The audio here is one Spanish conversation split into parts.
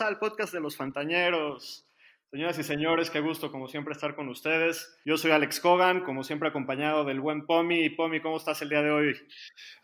Al podcast de los Fantañeros. Señoras y señores, qué gusto como siempre estar con ustedes. Yo soy Alex Cogan, como siempre acompañado del buen Pomi. Pomi, ¿cómo estás el día de hoy?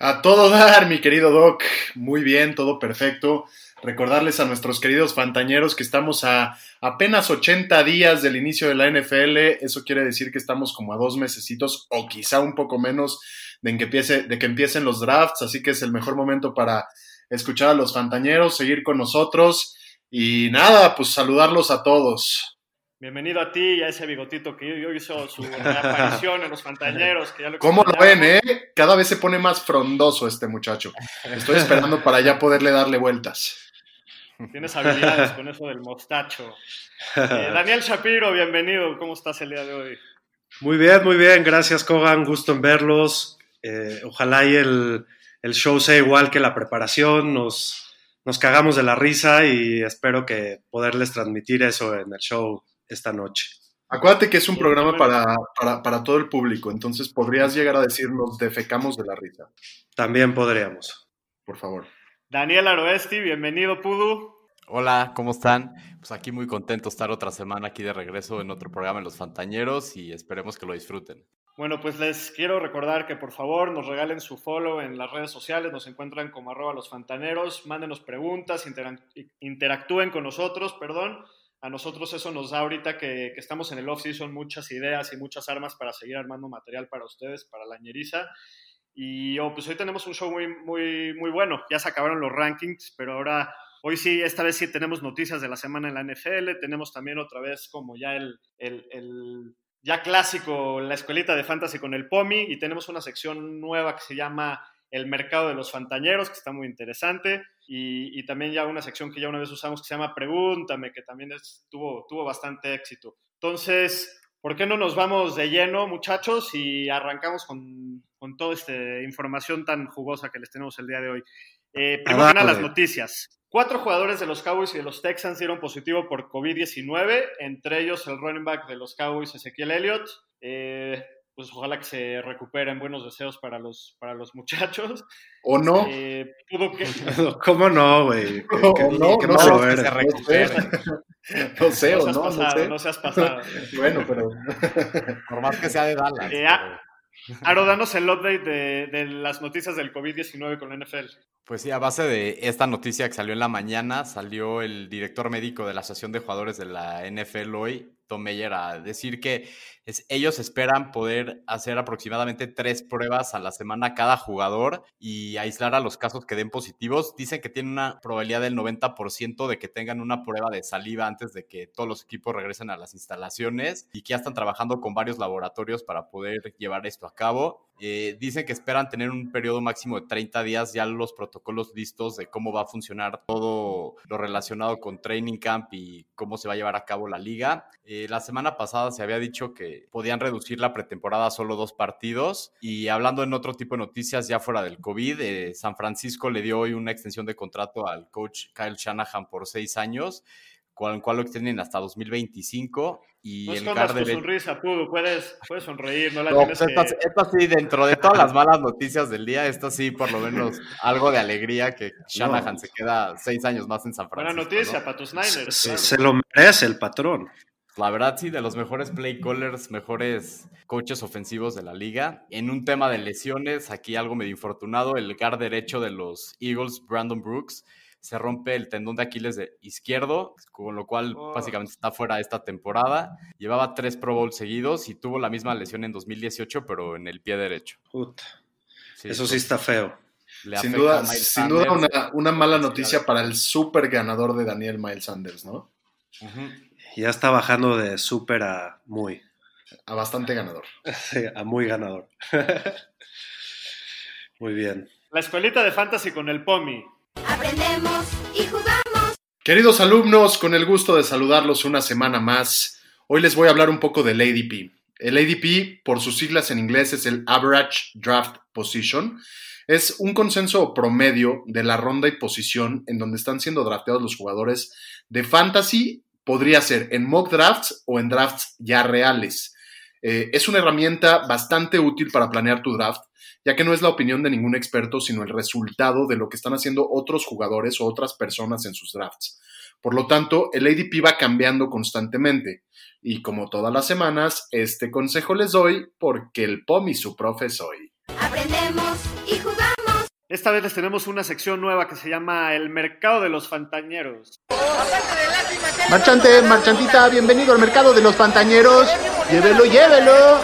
A todo dar, mi querido Doc. Muy bien, todo perfecto. Recordarles a nuestros queridos fantañeros que estamos a apenas 80 días del inicio de la NFL. Eso quiere decir que estamos como a dos mesecitos o quizá un poco menos de que, empiece, de que empiecen los drafts. Así que es el mejor momento para escuchar a los fantañeros, seguir con nosotros. Y nada, pues saludarlos a todos. Bienvenido a ti y a ese bigotito que hoy hizo su reaparición en los Fantañeros. Que ya lo ¿Cómo lo ven, eh? Cada vez se pone más frondoso este muchacho. Estoy esperando para ya poderle darle vueltas. Tienes habilidades con eso del mostacho. Eh, Daniel Shapiro, bienvenido. ¿Cómo estás el día de hoy? Muy bien, muy bien. Gracias, Kogan. Gusto en verlos. Eh, ojalá y el, el show sea igual que la preparación. Nos, nos cagamos de la risa y espero que poderles transmitir eso en el show esta noche. Acuérdate que es un programa para, para, para, todo el público, entonces podrías llegar a decirnos defecamos de la risa. También podríamos. Por favor. Daniel Aroesti, bienvenido, Pudu. Hola, ¿cómo están? Pues aquí muy contento de estar otra semana aquí de regreso en otro programa en Los Fantañeros y esperemos que lo disfruten. Bueno, pues les quiero recordar que por favor nos regalen su follow en las redes sociales, nos encuentran como arroba los fantaneros, mándenos preguntas, interactúen con nosotros, perdón. A nosotros eso nos da ahorita que, estamos en el off-season muchas ideas y muchas armas para seguir armando material para ustedes, para la ñeriza. Y oh, pues hoy tenemos un show muy, muy, muy bueno. Ya se acabaron los rankings, pero ahora, hoy sí, esta vez sí tenemos noticias de la semana en la NFL. Tenemos también otra vez como ya el, el, el ya clásico, la escuelita de fantasy con el POMI. Y tenemos una sección nueva que se llama El mercado de los fantañeros, que está muy interesante. Y, y, también ya una sección que ya una vez usamos que se llama Pregúntame, que también es, tuvo, tuvo bastante éxito. Entonces, ¿por qué no nos vamos de lleno, muchachos, y arrancamos con, con toda esta información tan jugosa que les tenemos el día de hoy? Eh, primero que las noticias. Cuatro jugadores de los Cowboys y de los Texans dieron positivo por COVID-19, entre ellos el running back de los Cowboys, Ezequiel Elliott. Eh, pues ojalá que se recuperen buenos deseos para los, para los muchachos. ¿O no? Eh, pudo que... ¿Cómo no, güey? No, no, que no, no, que se recuperen. No sé, no o seas no, pasado, no sé. no seas pasado. Bueno, pero... Por más que sea de Dallas. Eh, ah, Aro, danos el update de, de las noticias del COVID-19 con la NFL. Pues sí, a base de esta noticia que salió en la mañana, salió el director médico de la Asociación de Jugadores de la NFL hoy, Tom Meyer, a decir que es, ellos esperan poder hacer aproximadamente tres pruebas a la semana cada jugador y aislar a los casos que den positivos. Dicen que tienen una probabilidad del 90% de que tengan una prueba de saliva antes de que todos los equipos regresen a las instalaciones y que ya están trabajando con varios laboratorios para poder llevar esto a cabo. Eh, dicen que esperan tener un periodo máximo de 30 días ya los protocolos listos de cómo va a funcionar todo lo relacionado con training camp y cómo se va a llevar a cabo la liga. Eh, la semana pasada se había dicho que podían reducir la pretemporada a solo dos partidos y hablando en otro tipo de noticias ya fuera del COVID, eh, San Francisco le dio hoy una extensión de contrato al coach Kyle Shanahan por seis años con el cual lo extienden hasta 2025 y No el escondas tu sonrisa, Pudu, puedes, puedes sonreír, no la no, tienes pues esta, que... esta sí, dentro de todas las malas noticias del día, esta sí, por lo menos, algo de alegría que Shanahan se queda seis años más en San Buena Francisco. noticia ¿no? para tus Niners. Se, claro. se lo merece el patrón. La verdad, sí, de los mejores play callers, mejores coaches ofensivos de la liga. En un tema de lesiones, aquí algo medio infortunado, el guard derecho de los Eagles, Brandon Brooks, se rompe el tendón de Aquiles de izquierdo, con lo cual Oh. básicamente está fuera esta temporada. Llevaba tres Pro Bowls seguidos y tuvo la misma lesión en 2018, pero en el pie derecho. Puta, Sí, Eso sí está feo. Sin duda, sin duda una, una mala noticia para el super ganador de Daniel Miles Sanders, ¿no? Ujú. Ya está bajando de súper a muy. A bastante ganador. Sí, a muy ganador. muy bien. La escuelita de fantasy con el POMI. Aprendemos y jugamos. Queridos alumnos, con el gusto de saludarlos una semana más. Hoy les voy a hablar un poco del ADP. El ADP, por sus siglas en inglés, es el Average Draft Position. Es un consenso promedio de la ronda y posición en donde están siendo drafteados los jugadores de fantasy. Podría ser en mock drafts o en drafts ya reales. Eh, es una herramienta bastante útil para planear tu draft, ya que no es la opinión de ningún experto, sino el resultado de lo que están haciendo otros jugadores o otras personas en sus drafts. Por lo tanto, el ADP va cambiando constantemente. Y como todas las semanas, este consejo les doy porque el POM y su profe soy. Aprendemos. Esta vez les tenemos una sección nueva que se llama El Mercado de los Fantañeros. Marchante, marchantita, bienvenido al mercado de los pantañeros. Llévelo, llévelo.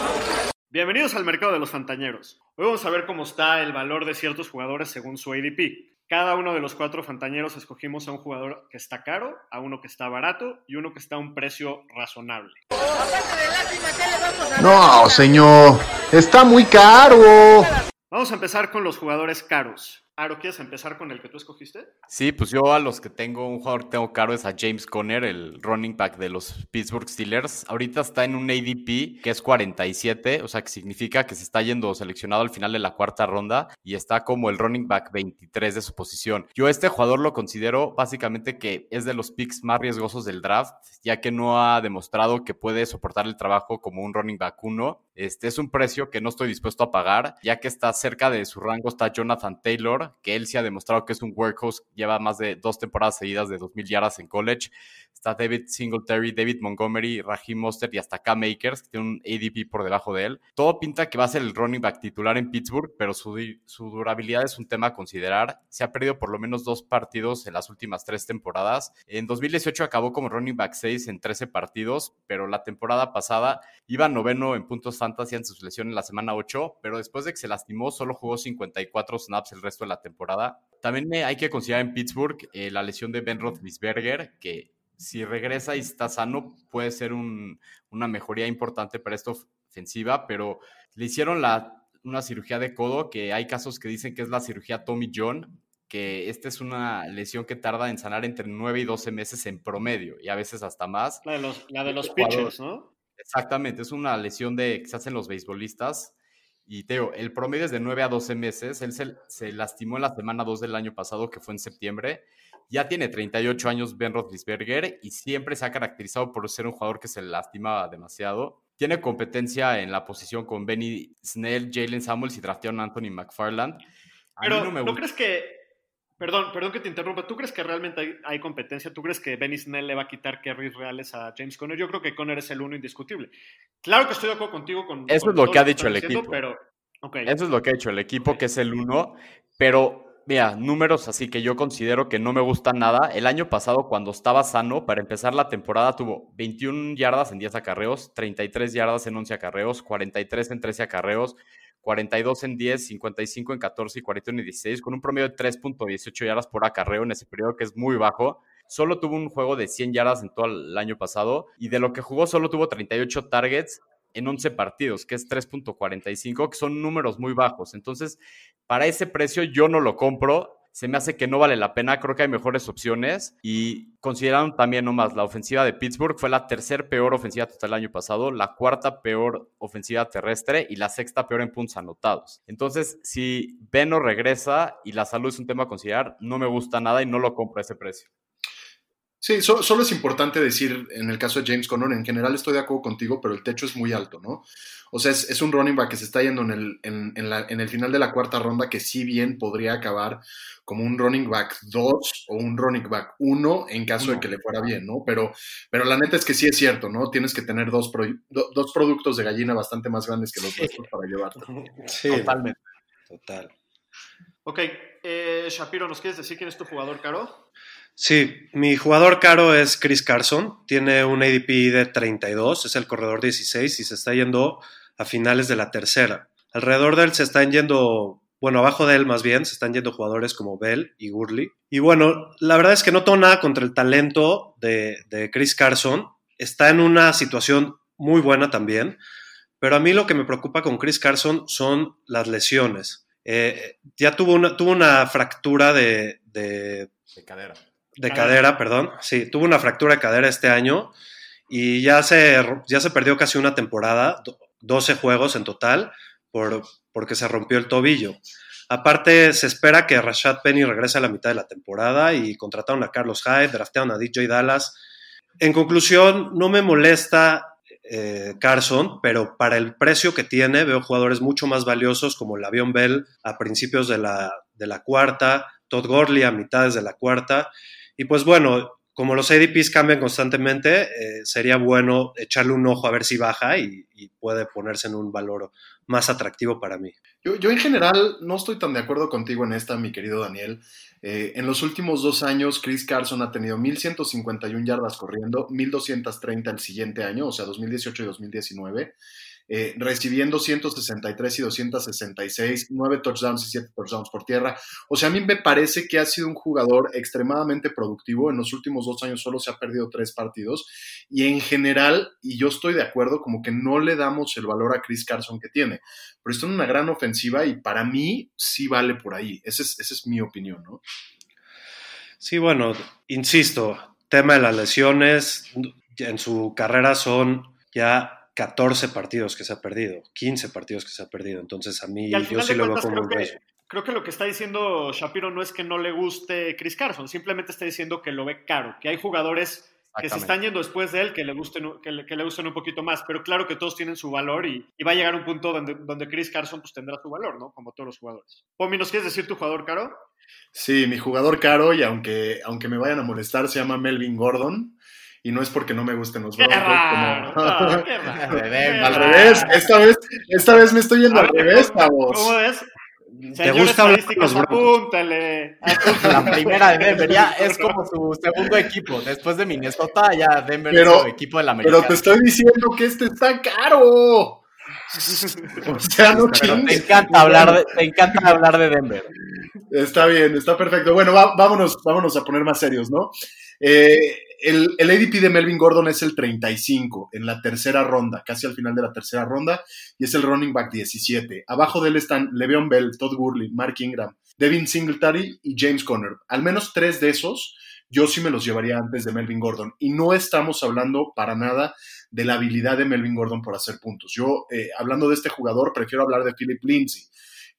Bienvenidos al Mercado de los Fantañeros. Hoy vamos a ver cómo está el valor de ciertos jugadores según su ADP. Cada uno de los cuatro fantañeros escogimos a un jugador que está caro, a uno que está barato y uno que está a un precio razonable. No, señor, está muy caro. Vamos a empezar con los jugadores caros. Aro, ¿quieres empezar con el que tú escogiste? Sí, pues yo a los que tengo, un jugador que tengo caro es a James Conner, el running back de los Pittsburgh Steelers. Ahorita está en un ADP que es 47, o sea que significa que se está yendo seleccionado al final de la cuarta ronda y está como el running back 23 de su posición. Yo este jugador lo considero básicamente que es de los picks más riesgosos del draft, ya que no ha demostrado que puede soportar el trabajo como un running back 1. Este es un precio que no estoy dispuesto a pagar, ya que está cerca de su rango está Jonathan Taylor, que él sí ha demostrado que es un workhorse, lleva más de dos temporadas seguidas de 2.000 yardas en college. Está David Singletary, David Montgomery, Raheem Mostert y hasta Cam Makers, que tiene un ADP por debajo de él. Todo pinta que va a ser el running back titular en Pittsburgh, pero su, su durabilidad es un tema a considerar. Se ha perdido por lo menos dos partidos en las últimas tres temporadas. En 2018 acabó como running back 6 en 13 partidos, pero la temporada pasada iba noveno en puntos fantasy en su lesión en la semana 8, pero después de que se lastimó solo jugó 54 snaps el resto de la temporada. También hay que considerar en Pittsburgh eh, la lesión de Ben Roethlisberger, que si regresa y está sano puede ser un, una mejoría importante para esta ofensiva, pero le hicieron la, una cirugía de codo, que hay casos que dicen que es la cirugía Tommy John, que esta es una lesión que tarda en sanar entre 9 y 12 meses en promedio, y a veces hasta más. La de los, la de los pitchers, ¿no? Exactamente, es una lesión de, que se hacen los beisbolistas. Y Teo, el promedio es de 9 a 12 meses. Él se, se, lastimó en la semana 2 del año pasado, que fue en septiembre. Ya tiene 38 años Ben Roethlisberger y siempre se ha caracterizado por ser un jugador que se lastima demasiado. Tiene competencia en la posición con Benny Snell, Jalen Samuels y draftearon Anthony McFarland. A Pero, no, me ¿no crees que Perdón, perdón que te interrumpa. ¿Tú crees que realmente hay, hay, competencia? ¿Tú crees que Benny Snell le va a quitar carries reales a James Conner? Yo creo que Conner es el uno indiscutible. Claro que estoy de acuerdo contigo con. Eso con es lo que ha dicho el diciendo, equipo. Pero, okay. Eso es lo que ha dicho el equipo, que es el uno. Pero, mira, números así que yo considero que no me gustan nada. El año pasado, cuando estaba sano, para empezar la temporada, tuvo 21 yardas en 10 acarreos, 33 yardas en 11 acarreos, 43 en 13 acarreos. 42 en 10, 55 en 14 y 41 en 16, con un promedio de 3.18 yardas por acarreo en ese periodo que es muy bajo. Solo tuvo un juego de 100 yardas en todo el año pasado y de lo que jugó solo tuvo 38 targets en 11 partidos, que es 3.45, que son números muy bajos. Entonces, para ese precio yo no lo compro se me hace que no vale la pena. Creo que hay mejores opciones. Y consideraron también nomás, la ofensiva de Pittsburgh fue la tercer peor ofensiva total el año pasado, la cuarta peor ofensiva terrestre y la sexta peor en puntos anotados. Entonces, si Beno regresa y la salud es un tema a considerar, no me gusta nada y no lo compro a ese precio. Sí, so, solo es importante decir, en el caso de James Conner, en general estoy de acuerdo contigo, pero el techo es muy alto, ¿no? O sea, es, es un running back que se está yendo en el, en, en, la, en el final de la cuarta ronda, que si bien podría acabar como un running back 2 o un running back 1 en caso no. de que le fuera bien, ¿no? Pero, pero la neta es que sí es cierto, ¿no? Tienes que tener dos, pro, do, dos productos de gallina bastante más grandes que los nuestros para llevarte. Sí, totalmente. Total. Ok, eh, Shapiro, ¿nos quieres decir quién es tu jugador caro? Sí, mi jugador caro es Chris Carson, tiene un ADP de 32, es el corredor 16 y se está yendo a finales de la tercera. Alrededor de él se están yendo, bueno, abajo de él más bien, se están yendo jugadores como Bell y Gurley. Y bueno, la verdad es que no tengo nada contra el talento de, de Chris Carson, está en una situación muy buena también, pero a mí lo que me preocupa con Chris Carson son las lesiones. Eh, ya tuvo una, tuvo una fractura de, de, De cadera. De Cadera. cadera, perdón. Sí, tuvo una fractura de cadera este año y ya se, ya se perdió casi una temporada, do- 12 juegos en total, por, porque se rompió el tobillo. Aparte, se espera que Rashad Penny regrese a la mitad de la temporada y contrataron a Carlos Hyde, draftearon a DJ Dallas. En conclusión, no me molesta eh, Carson, pero para el precio que tiene, veo jugadores mucho más valiosos como Lavion Bell a principios de la, de la cuarta, Todd Gurley a mitades de la cuarta. Y pues bueno, como los ADPs cambian constantemente, eh, sería bueno echarle un ojo a ver si baja y, puede ponerse en un valor más atractivo para mí. Yo, yo en general no estoy tan de acuerdo contigo en esta, mi querido Daniel. Eh, en los últimos dos años, Chris Carson ha tenido 1.151 yardas corriendo, 1.230 el siguiente año, o sea, 2018 y 2019, eh, recibiendo 163 y 266, 9 touchdowns y 7 touchdowns por tierra. O sea, a mí me parece que ha sido un jugador extremadamente productivo. En los últimos dos años solo se ha perdido tres partidos. Y en general, y yo estoy de acuerdo, como que no le damos el valor a Chris Carson que tiene pero está en una gran ofensiva y para mí sí vale por ahí. Esa es, esa es mi opinión, ¿no? Sí, bueno, insisto, tema de las lesiones, en su carrera son ya 14 partidos que se ha perdido, 15 partidos que se ha perdido, entonces a mí yo sí lo veo como un creo riesgo. que, creo que lo que está diciendo Shapiro no es que no le guste Chris Carson, simplemente está diciendo que lo ve caro, que hay jugadores que se están yendo después de él que le gusten, que le, que le gusten un poquito más, pero claro que todos tienen su valor y, y va a llegar un punto donde, donde Chris Carson pues tendrá su valor, ¿no? Como todos los jugadores. Pomi, ¿nos quieres decir tu jugador caro? Sí, mi jugador caro, y aunque, aunque me vayan a molestar, se llama Melvin Gordon. Y no es porque no me gusten los ¡Qué Broncos. raro! como- no, qué raro, De qué Denver. al raro. revés, esta vez, esta vez me estoy yendo al revés, ¿cómo- chavos. ¿Cómo ves? ¿Te Señor gusta hablar los Broncos? apúntale. La primera de Denver ya es como su segundo equipo. Después de Minnesota, ya Denver Pero- es su equipo de la Pero América. te estoy diciendo que este está caro. O sea, no Pero te chingues. encanta hablar de, te encanta hablar de Denver. Está bien, está perfecto. Bueno, va- vámonos, vámonos a poner más serios, ¿no? Eh, el, el ADP de Melvin Gordon es el 35 en la tercera ronda, casi al final de la tercera ronda, y es el running back 17. Abajo de él están Le'Veon Bell, Todd Gurley, Mark Ingram, Devin Singletary y James Conner. Al menos tres de esos yo sí me los llevaría antes de Melvin Gordon. Y no estamos hablando para nada de la habilidad de Melvin Gordon por hacer puntos. Yo, eh, hablando de este jugador, prefiero hablar de Philip Lindsay,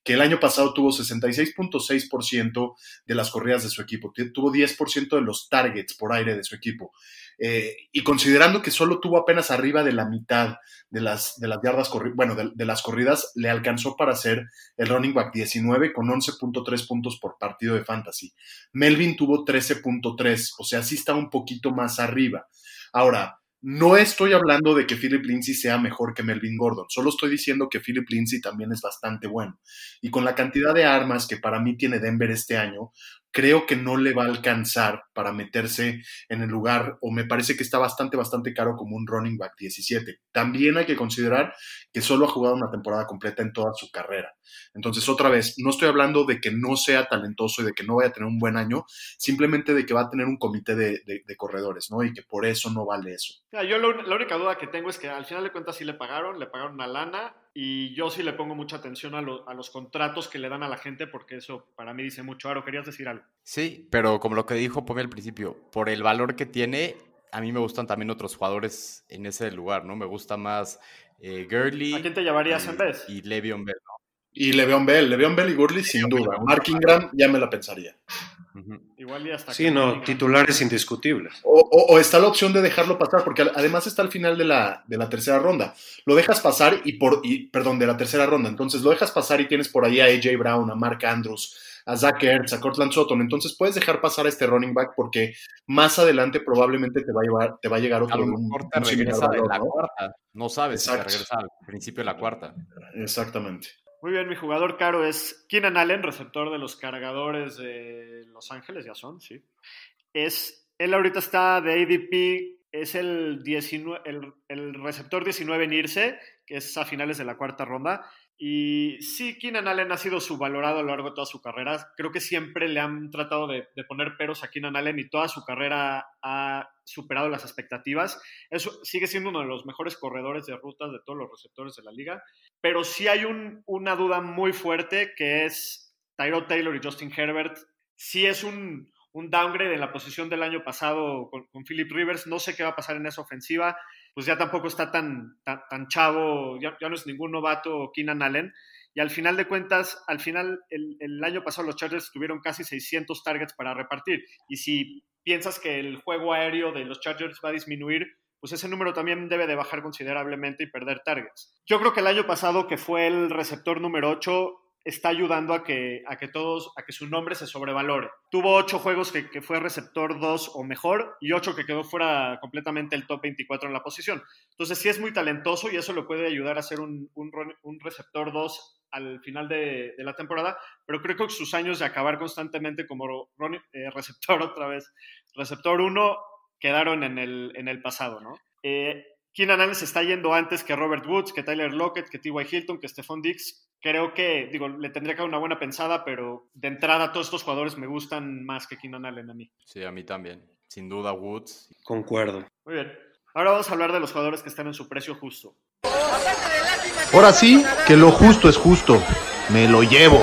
que el año pasado tuvo 66.6% de las corridas de su equipo, tu- tuvo 10% de los targets por aire de su equipo. Eh, y considerando que solo tuvo apenas arriba de la mitad de las, de las yardas, bueno, de, de las corridas, le alcanzó para ser el running back 19 con 11.3 puntos por partido de fantasy. Melvin tuvo 13.3, o sea, sí está un poquito más arriba. Ahora, no estoy hablando de que Philip Lindsay sea mejor que Melvin Gordon, solo estoy diciendo que Philip Lindsay también es bastante bueno. Y con la cantidad de armas que para mí tiene Denver este año, creo que no le va a alcanzar para meterse en el lugar, o me parece que está bastante, bastante caro como un running back 17. También hay que considerar que solo ha jugado una temporada completa en toda su carrera. Entonces, otra vez, no estoy hablando de que no sea talentoso y de que no vaya a tener un buen año, simplemente de que va a tener un comité de, de- corredores, ¿no? Y que por eso no vale eso. Ya, yo la única duda que tengo es que al final de cuentas sí le pagaron, le pagaron una lana y yo sí le pongo mucha atención a, lo- a los contratos que le dan a la gente porque eso para mí dice mucho. Aro, ¿querías decir algo? Sí, pero como lo que dijo Pomi al principio, por el valor que tiene, a mí me gustan también otros jugadores en ese lugar, ¿no? Me gusta más eh, Gurley. ¿A quién te llevarías y- en vez? Y Le'Veon Bell, ¿no? Y Le'Veon Bell, Le'Veon Bell y Gurley sin duda. Mark Ingram ya me la pensaría. Igual y hasta Sí, que no, titulares indiscutibles. O, o- o está la opción de dejarlo pasar, porque además está al final de la, de la tercera ronda. Lo dejas pasar y por, y, perdón, de la tercera ronda. Entonces lo dejas pasar y tienes por ahí a AJ Brown, a Mark Andrews, a Zach Ertz, a Cortland Sutton. Entonces puedes dejar pasar a este running back porque más adelante probablemente te va a, llevar, te va a llegar A otro lo de un, mejor te un similar regresa de valor, la ¿no? cuarta. No sabes si te regresa al principio de la cuarta. Exactamente. Muy bien, mi jugador caro es Keenan Allen, receptor de los cargadores de Los Ángeles, ya son, sí. Es, él ahorita está de ADP, es el, 19, el, el receptor 19 en irse, que es a finales de la cuarta ronda. Y sí, Keenan Allen ha sido subvalorado a lo largo de toda su carrera. Creo que siempre le han tratado de, poner peros a Keenan Allen y toda su carrera ha superado las expectativas. Eso sigue siendo uno de los mejores corredores de rutas de todos los receptores de la liga. Pero sí hay un, una duda muy fuerte que es Tyrod Taylor y Justin Herbert. Sí es un, downgrade en la posición del año pasado con, Philip Rivers. No sé qué va a pasar en esa ofensiva. Pues ya tampoco está tan, tan, chavo, ya, ya, no es ningún novato Keenan Allen. Y al final de cuentas, al final, el, el, año pasado los Chargers tuvieron casi 600 targets para repartir. Y si piensas que el juego aéreo de los Chargers va a disminuir, pues ese número también debe de bajar considerablemente y perder targets. Yo creo que el año pasado, que fue el receptor número 8, está ayudando a que, a que todos, a que su nombre se sobrevalore. Tuvo ocho juegos que, fue receptor 2 o mejor y ocho que quedó fuera completamente el top 24 en la posición. Entonces sí es muy talentoso y eso lo puede ayudar a ser un, un, un receptor 2 al final de, la temporada, pero creo que sus años de acabar constantemente como eh, receptor otra vez, receptor 1, quedaron en el, en el pasado, ¿no? Eh, Keenan está yendo antes que Robert Woods, que Tyler Lockett, que T.Y. Hilton, que Stephon Dix. Creo que, digo, le tendría que dar una buena pensada, pero de entrada todos estos jugadores me gustan más que Keenan Allen a mí. Sí, a mí también. Sin duda Woods. Concuerdo. Muy bien. Ahora vamos a hablar de los jugadores que están en su precio justo. Ahora sí, que lo justo es justo. Me lo llevo.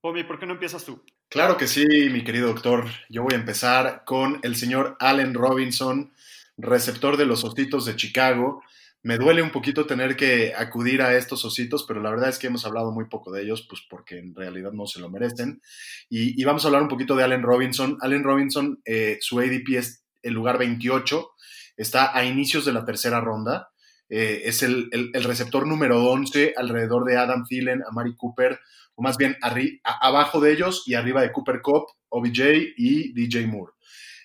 Pomi, ¿por qué no empiezas tú? Claro que sí, mi querido doctor. Yo voy a empezar con el señor Allen Robinson receptor de los Ositos de Chicago. Me duele un poquito tener que acudir a estos ositos, pero la verdad es que hemos hablado muy poco de ellos, pues porque en realidad no se lo merecen. Y, vamos a hablar un poquito de Allen Robinson. Allen Robinson, eh, su ADP es el lugar 28, está a inicios de la tercera ronda. Eh, es el, receptor número 11 alrededor de Adam Thielen, Amari Cooper, o más bien abajo de ellos y arriba de Cooper Cup, OBJ y DJ Moore.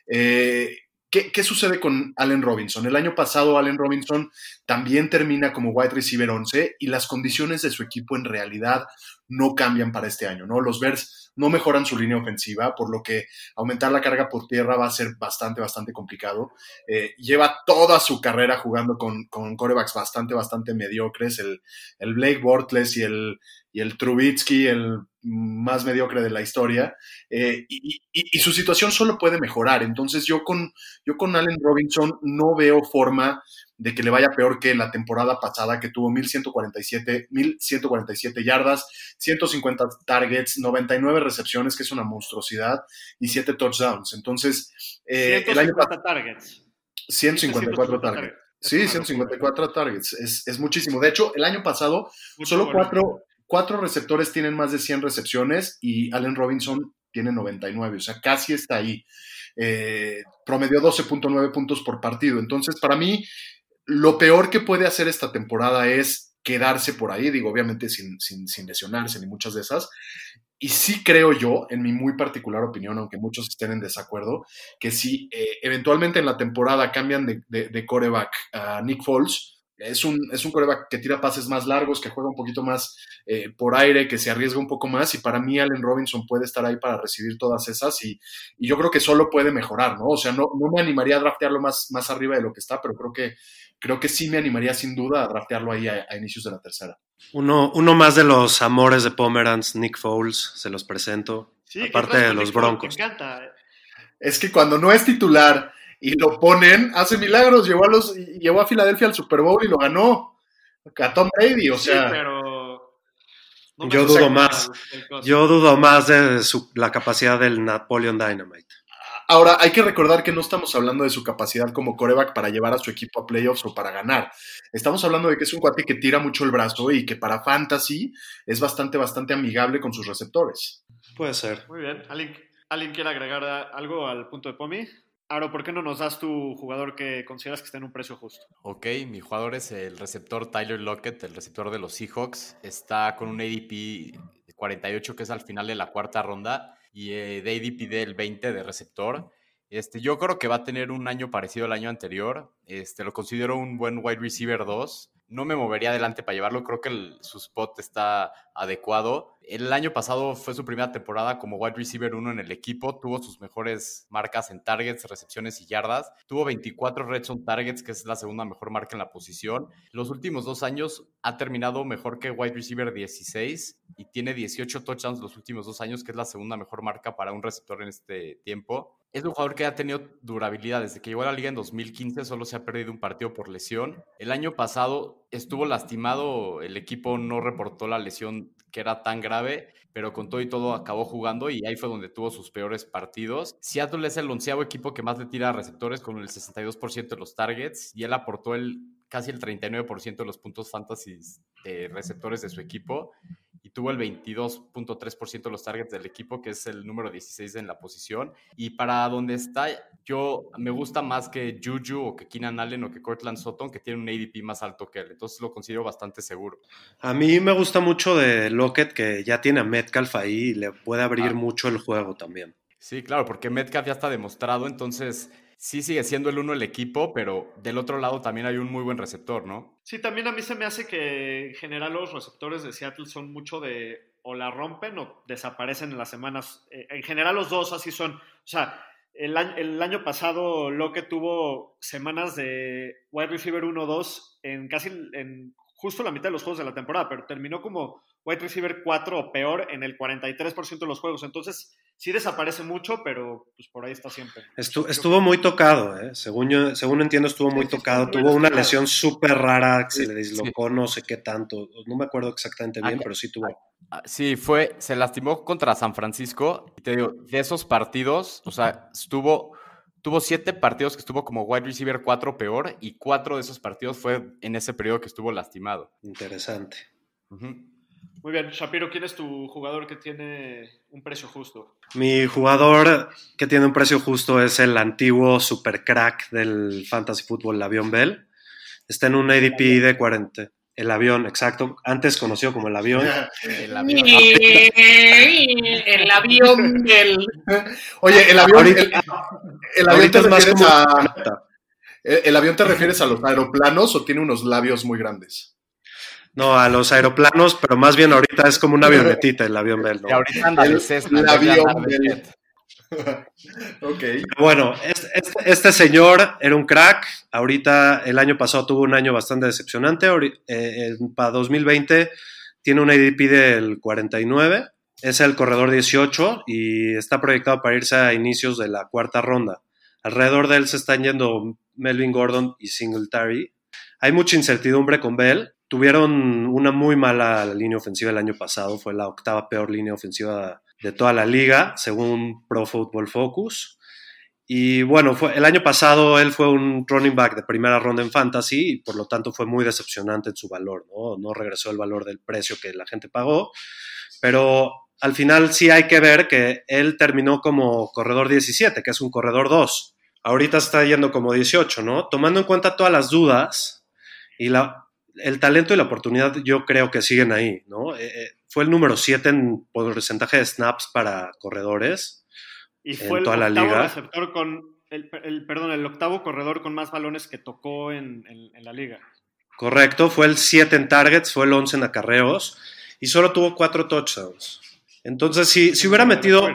Eh, ¿Qué, ¿Qué, sucede con Allen Robinson? El año pasado Allen Robinson también termina como wide receiver 11 y las condiciones de su equipo en realidad no cambian para este año, ¿no? Los Bears no mejoran su línea ofensiva, por lo que aumentar la carga por tierra va a ser bastante, bastante complicado. Eh, lleva toda su carrera jugando con, con corebacks bastante, bastante mediocres, el, el Blake Bortles y el, y el Trubitsky, el más mediocre de la historia, eh, y, y, su situación solo puede mejorar. Entonces yo con, yo con Allen Robinson no veo forma de que le vaya peor que la temporada pasada, que tuvo 1147, 1147 yardas, 150 targets, 99 recepciones, que es una monstruosidad, y 7 touchdowns. Entonces, eh, 150 el año targets. 154 targets. targets. Sí, 154 targets. Es, es, muchísimo. De hecho, el año pasado, Mucho solo bueno. cuatro, cuatro receptores tienen más de 100 recepciones y Allen Robinson tiene 99, o sea, casi está ahí. Eh, promedió 12.9 puntos por partido. Entonces, para mí, lo peor que puede hacer esta temporada es quedarse por ahí, digo, obviamente sin, sin, lesionarse ni muchas de esas. Y sí creo yo, en mi muy particular opinión, aunque muchos estén en desacuerdo, que si eh, eventualmente en la temporada cambian de, de, de coreback a Nick Foles, es un, es un coreback que tira pases más largos, que juega un poquito más eh, por aire, que se arriesga un poco más. Y para mí, Allen Robinson puede estar ahí para recibir todas esas. Y, y yo creo que solo puede mejorar, ¿no? O sea, no, no, me animaría a draftearlo más, más arriba de lo que está, pero creo que, creo que sí me animaría sin duda a draftearlo ahí a, a inicios de la tercera. Uno, uno más de los amores de Pomeranz, Nick Foles, se los presento. Sí, aparte de los Broncos. Me encanta. Es que cuando no es titular y lo ponen, hace milagros, llevó a, los, llevó a Filadelfia al Super Bowl y lo ganó. A Tom Brady, o sea. Sí, pero. No yo dudo más. Yo dudo más de su, la capacidad del Napoleon Dynamite. Ahora, hay que recordar que no estamos hablando de su capacidad como coreback para llevar a su equipo a playoffs o para ganar. Estamos hablando de que es un cuate que tira mucho el brazo y que para fantasy es bastante, bastante amigable con sus receptores. Puede ser. Muy bien. ¿Alguien, ¿alguien quiere agregar algo al punto de Pomi? Aro, ¿por qué no nos das tu jugador que consideras que está en un precio justo? Ok, mi jugador es el receptor Tyler Lockett, el receptor de los Seahawks. Está con un ADP 48 que es al final de la cuarta ronda y eh, de ADP del 20 de receptor. Este, yo creo que va a tener un año parecido al año anterior. Este, lo considero un buen wide receiver 2. No me movería adelante para llevarlo. Creo que el- su spot está adecuado. El año pasado fue su primera temporada como wide receiver 1 en el equipo. Tuvo sus mejores marcas en targets, recepciones y yardas. Tuvo 24 red targets, que es la segunda mejor marca en la posición. Los últimos dos años ha terminado mejor que wide receiver 16 y tiene 18 touchdowns los últimos dos años, que es la segunda mejor marca para un receptor en este tiempo. Es un jugador que ha tenido durabilidad. Desde que llegó a la liga en 2015 solo se ha perdido un partido por lesión. El año pasado estuvo lastimado, el equipo no reportó la lesión que era tan grave, pero con todo y todo acabó jugando y ahí fue donde tuvo sus peores partidos. Seattle es el onceavo equipo que más le tira a receptores con el 62% de los targets y él aportó el casi el 39% de los puntos fantasy de receptores de su equipo y tuvo el 22.3% de los targets del equipo, que es el número 16 en la posición. Y para donde está, yo me gusta más que Juju o que Keenan Allen o que Cortland Sutton, que tiene un ADP más alto que él. Entonces lo considero bastante seguro. A mí me gusta mucho de Lockett que ya tiene a Metcalf ahí y le puede abrir Ah. mucho el juego también. Sí, claro, porque Metcalf ya está demostrado, entonces sí sigue siendo el uno el equipo, pero del otro lado también hay un muy buen receptor, ¿no? Sí, también a mí se me hace que en general los receptores de Seattle son mucho de o la rompen o desaparecen en las semanas. Eh, en general los dos así son. O sea, el año, el año pasado Lockett tuvo semanas de wide receiver 1-2 en casi en justo la mitad de los juegos de la temporada, pero terminó como wide receiver 4 o peor en el 43% de los juegos. Entonces, sí desaparece mucho, pero pues por ahí está siempre. Estu- estuvo muy tocado, ¿eh? según, yo, según entiendo estuvo muy Sí, sí, tocado. Tuvo una lesión súper rara que se le dislocó no sé qué tanto. No me acuerdo exactamente bien, Acá- pero sí tuvo. Ah, Sí, fue, se lastimó contra San Francisco. Y te digo, de esos partidos, o sea, estuvo, tuvo siete partidos que estuvo como wide receiver 4 peor, y cuatro de esos partidos fue en ese periodo que estuvo lastimado. Interesante. Muy bien, Shapiro, ¿quién es tu jugador que tiene un precio justo? Mi jugador que tiene un precio justo es el antiguo super crack del fantasy fútbol, Avión Bell. Está en un ADP de 40. El avión, exacto. Antes conocido como el avión. El avión. El avión del. Oye, el avión, Ahorita- el, el avión te Ahorita es más refieres como a, el, avión te refieres a los aeroplanos o tiene unos labios muy grandes. No, a los aeroplanos, pero más bien ahorita es como una avionetita el avión Bell. ¿no? Y ahorita anda El- Cessna, el avión del- jet. ok. Bueno, este, señor era un crack. Ahorita, el año pasado tuvo un año bastante decepcionante. Eh, para 2020 tiene un ADP del 49. Es el corredor 18 y está proyectado para irse a inicios de la cuarta ronda. Alrededor de él se están yendo Melvin Gordon y Singletary. Hay mucha incertidumbre con Bell. Tuvieron una muy mala línea ofensiva el año pasado. Fue la octava peor línea ofensiva de toda la liga, según Pro Football Focus. Y bueno, el año pasado él fue un running back de primera ronda en fantasy y por lo tanto fue muy decepcionante en su valor, ¿no? No regresó el valor del precio que la gente pagó, pero al final sí hay que ver que él terminó como corredor 17, que es un corredor 2. Ahorita está yendo como 18, ¿no? Tomando en cuenta todas las dudas y la, el talento y la oportunidad yo creo que siguen ahí, ¿no? Eh, eh, fue el número 7 en porcentaje de snaps para corredores. Y En fue el toda la liga. receptor con. El, el- perdón, el octavo corredor con más balones que tocó en, en- en la liga. Correcto, fue el 7 en targets, fue el 11 en acarreos y solo tuvo 4 touchdowns. Entonces, si, si hubiera metido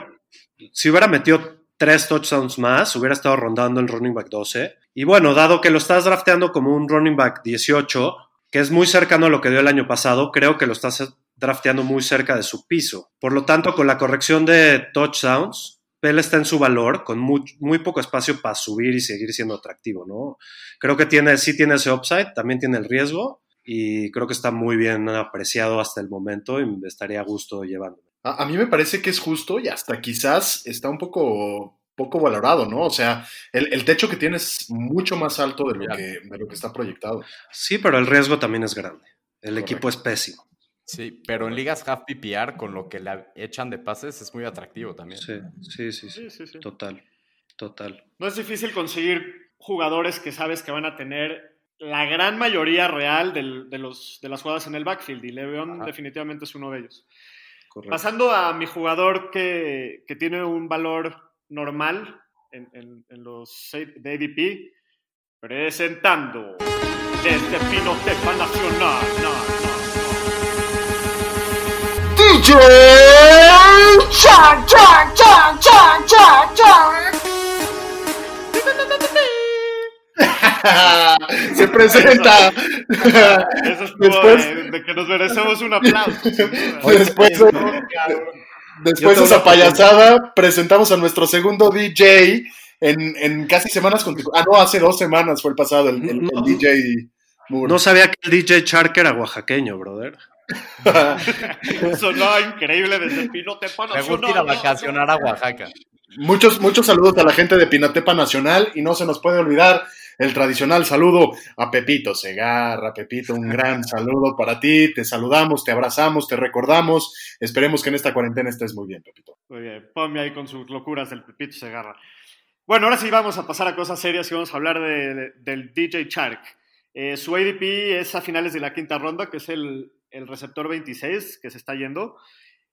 si hubiera metido tres touchdowns más, hubiera estado rondando el running back 12. Y bueno, dado que lo estás drafteando como un running back 18, que es muy cercano a lo que dio el año pasado, creo que lo estás drafteando muy cerca de su piso. Por lo tanto, con la corrección de touchdowns, Bell está en su valor, con muy, muy poco espacio para subir y seguir siendo atractivo, ¿no? Creo que tiene, sí tiene ese upside, también tiene el riesgo y creo que está muy bien apreciado hasta el momento y me estaría a gusto llevándolo. A, a mí me parece que es justo y hasta quizás está un poco, poco valorado, ¿no? O sea, el, el techo que tiene es mucho más alto de lo, que, de lo que está proyectado. Sí, pero el riesgo también es grande. El Correcto. equipo es pésimo. Sí, pero en ligas half PPR, con lo que le echan de pases, es muy atractivo también. Sí, sí, sí, sí. Sí, sí, sí. Total, total. No es difícil conseguir jugadores que sabes que van a tener la gran mayoría real del- de, los, de las jugadas en el backfield y Le'Veon Ajá. definitivamente es uno de ellos. Correcto. Pasando a mi jugador que, que tiene un valor normal en, en- en los de ADP, presentando desde Pinotepa Nacional. No, no, DJ Chan, Chan, Chan, Chan, Chan, Chan. Se presenta. Eso estuvo Después- de, de que nos merecemos un aplauso. Después, después de esa payasada, presentamos a nuestro segundo DJ en, en casi semanas consecutivas. Ah, no, hace dos semanas fue el pasado, el, el- el DJ Moore. No sabía que el DJ Shark era oaxaqueño, brother. Sonó increíble desde Pinotepa Me Nacional. gusta ir a vacacionar a Oaxaca. muchos, muchos saludos a la gente de Pinatepa Nacional y no se nos puede olvidar el tradicional saludo a Pepito Segarra. Pepito, un gran saludo para ti. Te saludamos, te abrazamos, te recordamos. Esperemos que en esta cuarentena estés muy bien, Pepito. Muy bien, ponme ahí con sus locuras del Pepito Segarra. Bueno, ahora sí vamos a pasar a cosas serias y vamos a hablar de- de- del DJ Shark. Eh, su ADP es a finales de la quinta ronda, que es el, el receptor 26 que se está yendo.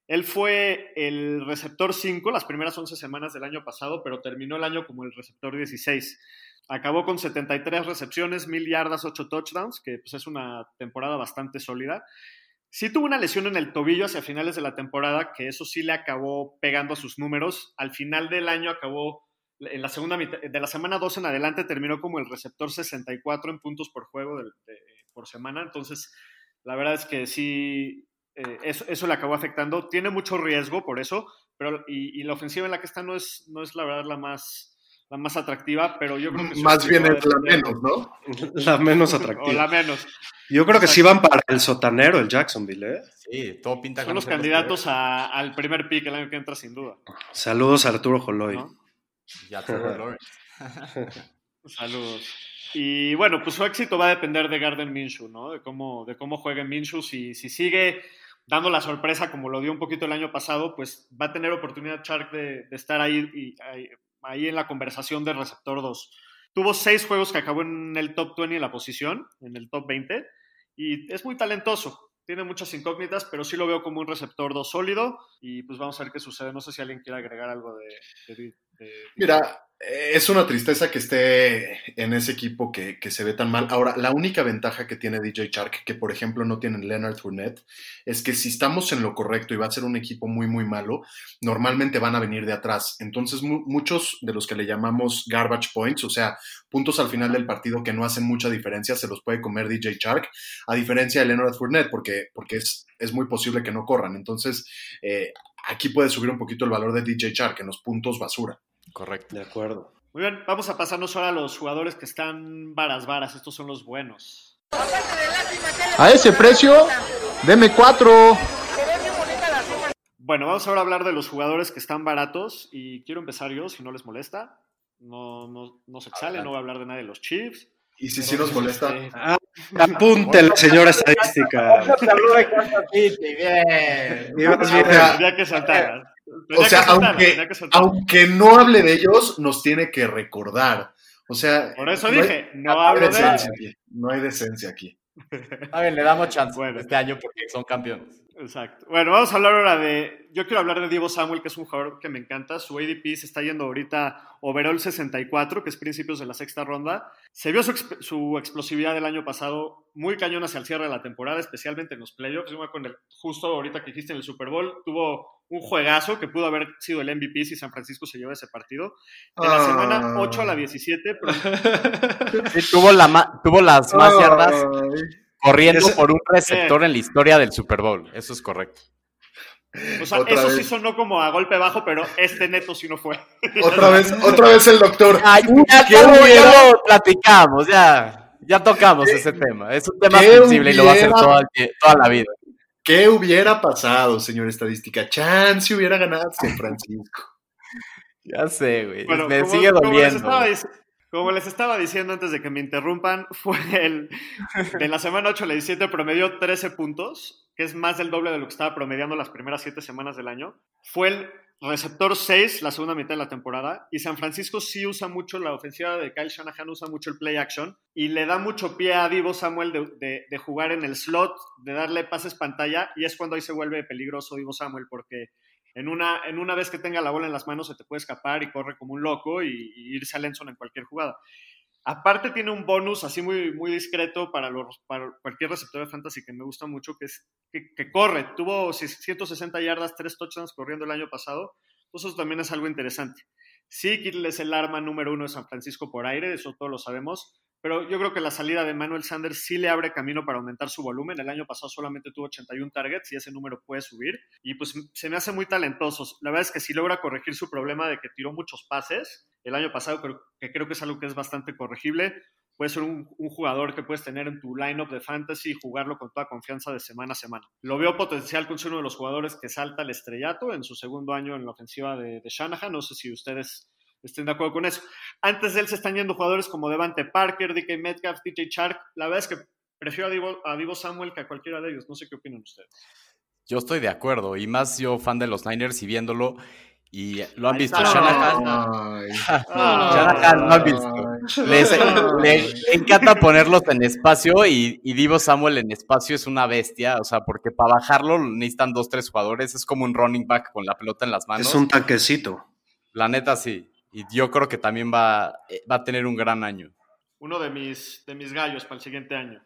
Él fue el receptor 5 las primeras 11 semanas del año pasado, pero terminó el año como el receptor 16. Acabó con 73 recepciones, 1000 yardas, 8 touchdowns, que pues, es una temporada bastante sólida. Sí tuvo una lesión en el tobillo hacia finales de la temporada, que eso sí le acabó pegando a sus números. Al final del año acabó, en la segunda mitad, de la semana 2 en adelante terminó como el receptor 64 en puntos por juego de- por semana. Entonces, la verdad es que sí, eh, eso, eso le acabó afectando. Tiene mucho riesgo por eso, pero y, y la ofensiva en la que está no es, no es la verdad la más, la más atractiva, pero yo creo que... Más bien a es la menos, ¿no? La menos O la atractiva. menos. Yo creo que sí van para el sotanero, el Jacksonville, ¿eh? Sí, todo pinta Son con los candidatos a- al primer pick el año que entra, sin duda. Saludos a Arturo Joloy. ¿no? Trevor Lawrence. Saludos. Y bueno, pues su éxito va a depender de Garden Minshew, ¿no? De cómo, de cómo juegue Minshew. Si, si sigue dando la sorpresa como lo dio un poquito el año pasado, pues va a tener oportunidad Shark de, de estar ahí, ahí, en la conversación de receptor 2. Tuvo seis juegos que acabó en el top 20 en la posición, en el top 20, y es muy talentoso. Tiene muchas incógnitas, pero sí lo veo como un receptor 2 sólido. Y pues vamos a ver qué sucede. No sé si alguien quiere agregar algo de- de- Mira, eh, es una tristeza que esté en ese equipo que, que se ve tan mal. Ahora, la única ventaja que tiene DJ Shark, que por ejemplo no tiene Leonard Fournette, es que si estamos en lo correcto y va a ser un equipo muy, muy malo, normalmente van a venir de atrás. Entonces, mu- muchos de los que le llamamos garbage points, o sea, puntos al final del partido que no hacen mucha diferencia, se los puede comer DJ Shark, a diferencia de Leonard Fournette, porque, porque es, es muy posible que no corran. Entonces, eh, aquí puede subir un poquito el valor de DJ Shark en los puntos basura. Correcto. De acuerdo. Muy bien, vamos a pasarnos ahora a los jugadores que están varas varas. Estos son los buenos. A ese precio, deme cuatro. Bueno, vamos ahora a hablar de los jugadores que están baratos y quiero empezar yo, si no les molesta. No, no, no se exhale, no voy a hablar de nadie de los Chiefs. Y si sí nos molesta. Ah, apunte la señora estadística. Bien. Tenía que saltar. O sea, aunque, aunque no hable de ellos, nos tiene que recordar. O sea, Por eso no hay- dije, no hay hablo de aquí. No hay decencia aquí. A ver, le damos chance Bueno. este año porque son campeones. Exacto. Bueno, vamos a hablar ahora de. Yo quiero hablar de Divo Samuel, que es un jugador que me encanta. Su ADP se está yendo ahorita overall 64, que es principios de la sexta ronda. Se vio su, exp- su explosividad del año pasado muy cañón hacia el cierre de la temporada, especialmente en los playoffs. Con el- justo ahorita que dijiste en el Super Bowl, tuvo un juegazo que pudo haber sido el MVP si San Francisco se lleva ese partido. De la Ah. semana 8 a la 17, pero Sí, tuvo, la tuvo las más yardas corriendo por un receptor en la historia del Super Bowl. Eso es correcto. o sea, Otra eso sí vez. sonó como a golpe bajo, pero este neto sí no fue. Otra vez, otra vez el doctor. Ay, ya, ¿Qué ya lo- ya hubiera- lo platicamos, ya, ya tocamos ese tema. Es un tema sensible y lo va a hacer toda, toda la vida. ¿Qué hubiera pasado, señor estadística? Chance hubiera ganado San Francisco. Ya sé, güey. Bueno, me como- sigue como les, doliendo. estaba, como les estaba diciendo antes de que me interrumpan, fue el de la semana 8 a la 17 promedió 13 puntos, que es más del doble de lo que estaba promediando las primeras 7 semanas del año. Fue el receptor 6 la segunda mitad de la temporada y San Francisco sí usa mucho la ofensiva de Kyle Shanahan, usa mucho el play action y le da mucho pie a Divo Samuel de, de- de jugar en el slot, de darle pases pantalla y es cuando ahí se vuelve peligroso Divo Samuel porque en una, en una vez que tenga la bola en las manos se te puede escapar y corre como un loco y, irse a Lenson en cualquier jugada. Aparte tiene un bonus así muy, muy discreto para, los, para cualquier receptor de fantasy que me gusta mucho, que es que, corre. Tuvo 160 yardas, 3 touchdowns corriendo el año pasado. Entonces también es algo interesante. Sí, Kittle es el arma número uno de San Francisco por aire, eso todos lo sabemos, pero yo creo que la salida de Manuel Sanders sí le abre camino para aumentar su volumen. El año pasado solamente tuvo 81 targets y ese número puede subir. Y pues se me hace muy talentoso. La verdad es que si logra corregir su problema de que tiró muchos pases el año pasado, que creo que es algo que es bastante corregible, puede ser un, jugador que puedes tener en tu lineup de fantasy y jugarlo con toda confianza de semana a semana. Lo veo potencial con ser uno de los jugadores que salta al estrellato en su segundo año en la ofensiva de, de Shanahan. No sé si ustedes estén de acuerdo con eso. Antes de él se están yendo jugadores como Devante Parker, DK Metcalf, DJ Chark. La verdad es que prefiero a Divo, a Divo, Samuel que a cualquiera de ellos. No sé qué opinan ustedes. Yo estoy de acuerdo, y más yo fan de los Niners y viéndolo, y lo han visto. Shanahan, Shanahan lo han visto. Les, le encanta ponerlos en espacio y, y, Divo Samuel en espacio es una bestia, o sea, porque para bajarlo necesitan dos, tres jugadores, es como un running back con la pelota en las manos. Es un tanquecito. La neta sí, y yo creo que también va, va a tener un gran año. Uno de mis, de mis gallos para el siguiente año.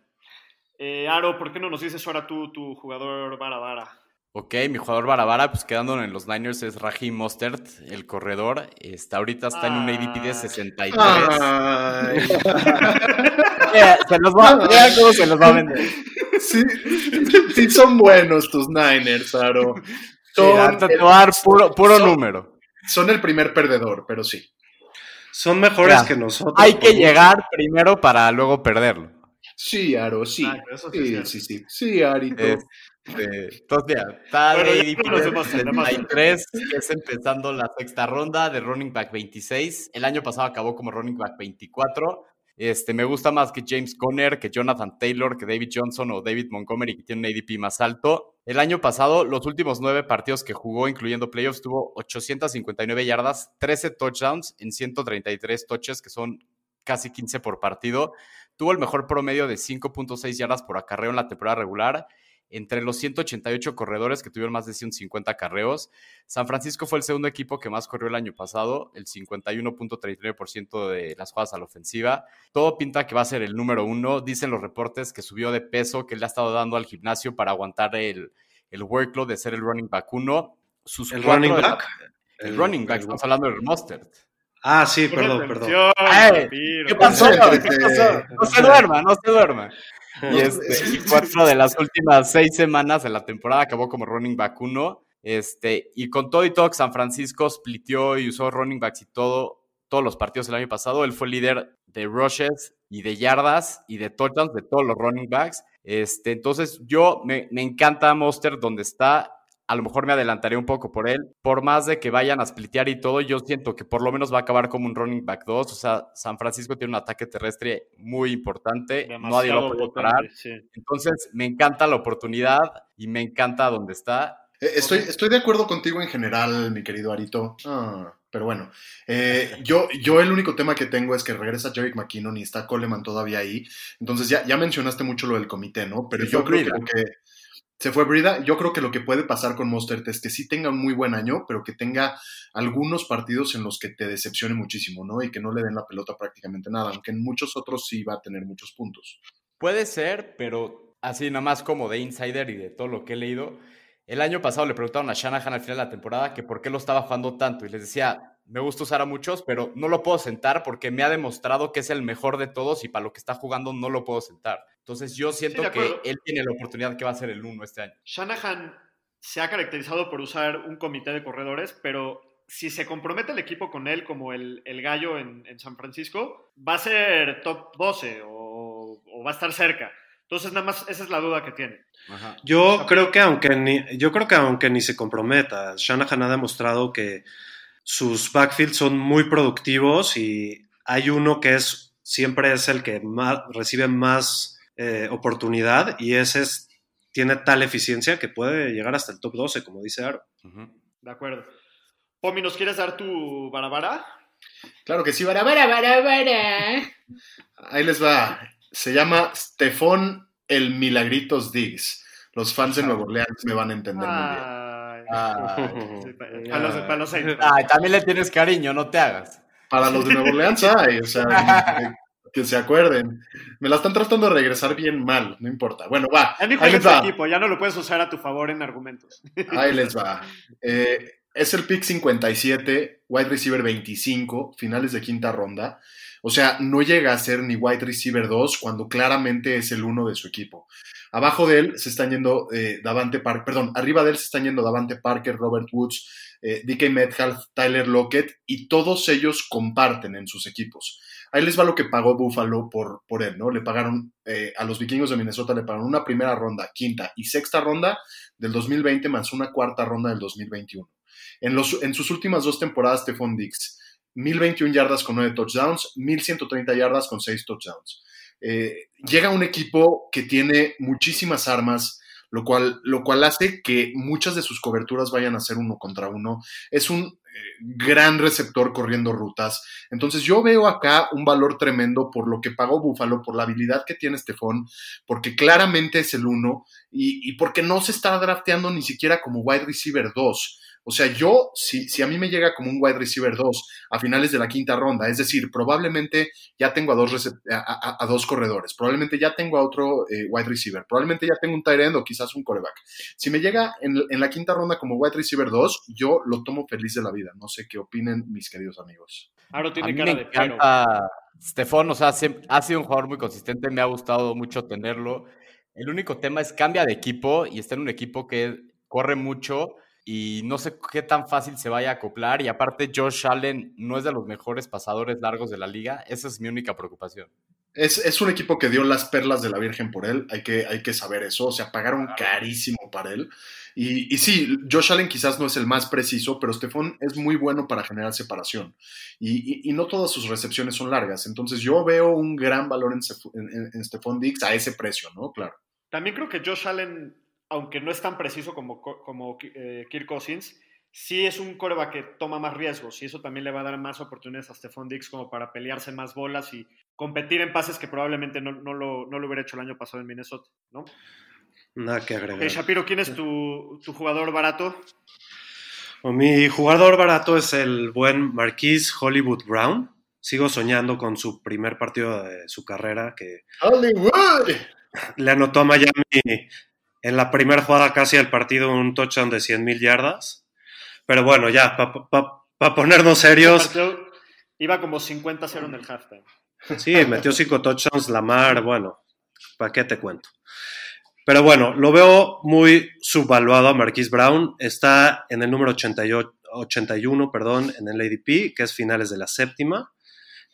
Eh, Aro, ¿por qué no nos dices ahora tú, tu jugador Vara Vara? Ok, mi jugador Barabara, pues quedándonos en los Niners es Raheem Mostert, el corredor. Está, ahorita está en un ADP de 63. se los va, vean cómo se los va a vender. Sí, sí son buenos tus Niners, Aro. Son sí, el, puro, puro son, número. Son el primer perdedor, pero sí. Son mejores ya, que nosotros. Hay que llegar mucho. primero para luego perderlo. Sí, Aro, sí. Ah, sí, sí, sí, sí, Arito. Es, este, entonces, ya, está bueno, de ADP 33, que es empezando la sexta ronda de running back 26. El año pasado acabó como running back 24. Este, me gusta más que James Conner, que Jonathan Taylor, que David Johnson o David Montgomery, que tiene un ADP más alto. El año pasado, los últimos nueve partidos que jugó, incluyendo playoffs, tuvo 859 yardas, 13 touchdowns en 133 touches, que son casi 15 por partido. Tuvo el mejor promedio de 5.6 yardas por acarreo en la temporada regular entre los 188 corredores que tuvieron más de 150 carreos. San Francisco fue el segundo equipo que más corrió el año pasado, el 51.39% de las jugadas a la ofensiva. Todo pinta que va a ser el número uno. Dicen los reportes que subió de peso, que le ha estado dando al gimnasio para aguantar el, el workload de ser el running back uno. Sus ¿El running back? La, el, el, running back, estamos hablando del Mustard. Ah, sí, perdón, perdón. Ay, ¿Qué pasó? ¿Qué pasó? No se duerma, no se duerma. Y, este, y cuatro de las últimas seis semanas de la temporada acabó como running back uno. Este, y con todo y todo, San Francisco splitió y usó running backs y todo, todos los partidos el año pasado. Él fue líder de rushes y de yardas y de touchdowns de todos los running backs. Este, entonces, yo me, me encanta Monster donde está a lo mejor me adelantaré un poco por él. Por más de que vayan a splitear y todo, yo siento que por lo menos va a acabar como un running back 2. O sea, San Francisco tiene un ataque terrestre muy importante. Demasiado Nadie lo puede parar. Sí. Entonces, me encanta la oportunidad y me encanta dónde está. Eh, Estoy, estoy de acuerdo contigo en general, mi querido Arito. Ah, pero bueno, eh, yo, yo el único tema que tengo es que regresa Jerick McKinnon y está Coleman todavía ahí. Entonces ya, ya mencionaste mucho lo del comité, ¿no? Pero Sí, yo creo que, lo que se fue Brida. Yo creo que lo que puede pasar con Mostert es que sí tenga un muy buen año, pero que tenga algunos partidos en los que te decepcione muchísimo, ¿no? Y que no le den la pelota prácticamente nada, aunque en muchos otros sí va a tener muchos puntos. Puede ser, pero así nomás como de insider y de todo lo que he leído. El año pasado le preguntaron a Shanahan al final de la temporada que por qué lo estaba jugando tanto y les decía, me gusta usar a muchos, pero no lo puedo sentar porque me ha demostrado que es el mejor de todos y para lo que está jugando no lo puedo sentar. Entonces yo siento que él tiene la oportunidad que va a ser el uno este año. Shanahan se ha caracterizado por usar un comité de corredores, pero si se compromete el equipo con él como el, el gallo en, en San Francisco, va a ser top 12 o, o va a estar cerca. Entonces, nada más, esa es la duda que tiene. Ajá. Yo creo que aunque ni, yo creo que aunque ni se comprometa, Shanahan ha demostrado que sus backfields son muy productivos y hay uno que es siempre es el que más, recibe más eh, oportunidad y ese es, tiene tal eficiencia que puede llegar hasta el top 12, como dice Aro. De acuerdo. Pomi, ¿nos quieres dar tu barabara? Claro que sí, bara, bara, bara, bara. Ahí les va. Se llama Stefón el Milagritos Diggs. Los fans de Nueva Orleans me van a entender muy bien. Ay, Ay. sí, pa- para los, para los Saints. Ay, también le tienes cariño, no te hagas. Para los de Nueva Orleans hay, o sea, que se acuerden. Me la están tratando de regresar bien mal, no importa. Bueno, va. Ya ahí les en va. equipo, ya no lo puedes usar a tu favor en argumentos. Ahí les va. Eh, es el pick 57, wide receiver 25, finales de quinta ronda. O sea, no llega a ser ni wide receiver 2 cuando claramente es el uno de su equipo. Abajo de él se están yendo eh, Davante Parker, perdón, arriba de él se están yendo Davante Parker, Robert Woods, eh, DK Metcalf, Tyler Lockett y todos ellos comparten en sus equipos. Ahí les va lo que pagó Buffalo por, por él, ¿no? Le pagaron eh, a los vikingos de Minnesota, le pagaron una primera ronda, quinta y sexta ronda del 2020 más una cuarta ronda del 2021. En, los, en sus últimas dos temporadas, Stephon Dix, 1021 yardas con 9 touchdowns, 1130 yardas con 6 touchdowns. Eh, llega un equipo que tiene muchísimas armas, lo cual, lo cual hace que muchas de sus coberturas vayan a ser uno contra uno. Es un gran receptor corriendo rutas. Entonces yo veo acá un valor tremendo por lo que pagó Buffalo, por la habilidad que tiene Stephon, porque claramente es el uno y, y porque no se está drafteando ni siquiera como wide receiver 2. O sea, yo, si, si a mí me llega como un wide receiver 2 a finales de la quinta ronda, es decir, probablemente ya tengo a dos, a, a- a dos corredores, probablemente ya tengo a otro eh, wide receiver, probablemente ya tengo un tight end o quizás un coreback. Si me llega en, en la quinta ronda como wide receiver 2, yo lo tomo feliz de la vida. No sé qué opinen mis queridos amigos. Aro A tiene mí cara me de pero. encanta Stefan, o sea, se- ha sido un jugador muy consistente, me ha gustado mucho tenerlo. El único tema es cambia de equipo y está en un equipo que corre mucho y no sé qué tan fácil se vaya a acoplar. Y aparte, Josh Allen no es de los mejores pasadores largos de la liga. Esa es mi única preocupación. Es, es un equipo que dio las perlas de la Virgen por él, hay que, hay que saber eso, o sea, pagaron carísimo para él. Y, y sí, Josh Allen quizás no es el más preciso, pero Stephon es muy bueno para generar separación. Y, y- y no todas sus recepciones son largas, entonces yo veo un gran valor en, en, en- en Stephon Diggs a ese precio, ¿no? Claro. También creo que Josh Allen, aunque no es tan preciso como, co- como eh, Kirk Cousins, sí es un coreback que toma más riesgos y eso también le va a dar más oportunidades a Stephon Diggs como para pelearse más bolas y competir en pases que probablemente no, no lo, no lo hubiera hecho el año pasado en Minnesota, ¿no? Nada que agregar. Eh, Shapiro, ¿quién es tu, tu jugador barato? O Mi jugador barato es el buen Marquise Hollywood Brown. Sigo soñando con su primer partido de su carrera, que Hollywood. le anotó a Miami en la primera jugada casi del partido un touchdown de 100 mil yardas. Pero bueno, ya, para ponernos serios, Partido- Iba como 50-0 en el halftime. sí, metió cinco touchdowns, Lamar, bueno, ¿para qué te cuento? Pero bueno, lo veo muy subvaluado a Marquise Brown. Está en el número 88, 81, perdón, en el ADP, que es finales de la séptima.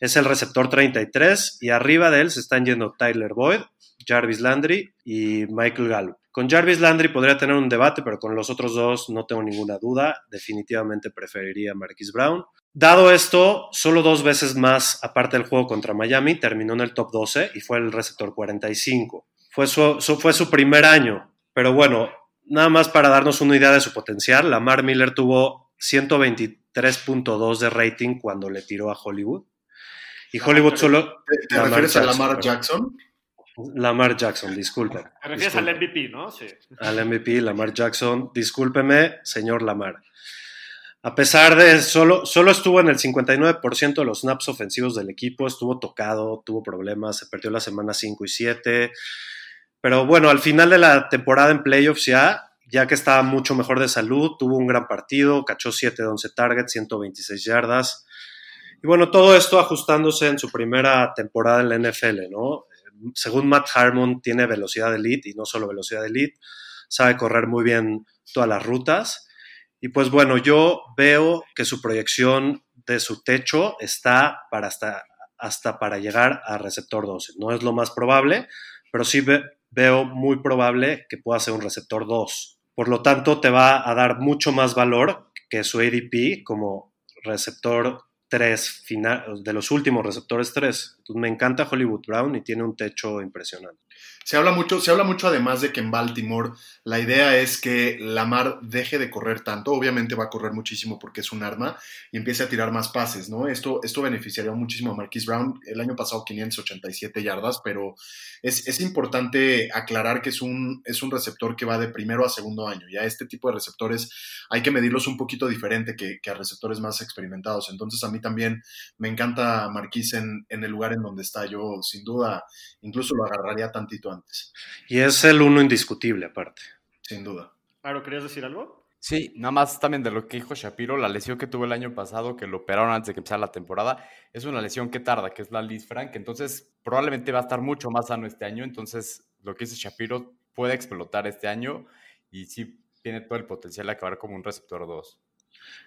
Es el receptor 33 y arriba de él se están yendo Tyler Boyd, Jarvis Landry y Michael Gallup. Con Jarvis Landry podría tener un debate, pero con los otros dos no tengo ninguna duda. Definitivamente preferiría a Marquise Brown. Dado esto, solo dos veces más, aparte del juego contra Miami, terminó en el top 12 y fue el receptor 45. Fue su, su- fue su primer año, pero bueno, nada más para darnos una idea de su potencial, Lamar Miller tuvo 123.2 de rating cuando le tiró a Hollywood. Y Hollywood solo... ¿Te, refieres a Lamar. Jackson? Lamar Jackson, disculpen. Te refieres disculpen. al MVP, ¿no? Sí. al MVP, Lamar Jackson. Discúlpeme, señor Lamar. A pesar de solo, solo estuvo en el 59% de los snaps ofensivos del equipo, estuvo tocado, tuvo problemas, se perdió la semana 5 y 7. Pero bueno, al final de la temporada en playoffs ya, ya que estaba mucho mejor de salud, tuvo un gran partido, cachó 7 de 11 targets, 126 yardas. Y bueno, todo esto ajustándose en su primera temporada en la NFL, ¿no? Según Matt Harmon, tiene velocidad elite y no solo velocidad elite, sabe correr muy bien todas las rutas. Y pues bueno, yo veo que su proyección de su techo está para hasta, hasta para llegar a receptor 12. No es lo más probable, pero sí ve- veo muy probable que pueda ser un receptor 2. Por lo tanto, te va a dar mucho más valor que su ADP como receptor 3 final, de los últimos receptores 3. Entonces, me encanta Hollywood Brown y tiene un techo impresionante. Se habla mucho, se habla mucho además de que en Baltimore la idea es que Lamar deje de correr tanto, obviamente va a correr muchísimo porque es un arma y empiece a tirar más pases, ¿no? Esto, esto beneficiaría muchísimo a Marquise Brown, el año pasado 587 yardas, pero es, es importante aclarar que es un, es un receptor que va de primero a segundo año, ya este tipo de receptores hay que medirlos un poquito diferente que, que a receptores más experimentados, entonces a mí también me encanta Marquise en, en, el lugar en donde está. Yo, sin duda, incluso lo agarraría tantito antes. Y es el uno indiscutible, aparte. Sin duda. Claro, ¿querías decir algo? Sí, nada más también de lo que dijo Shapiro, la lesión que tuvo el año pasado, que lo operaron antes de que empezara la temporada, es una lesión que tarda, que es la Liz Frank, entonces probablemente va a estar mucho más sano este año, entonces lo que dice Shapiro puede explotar este año y sí tiene todo el potencial de acabar como un receptor 2.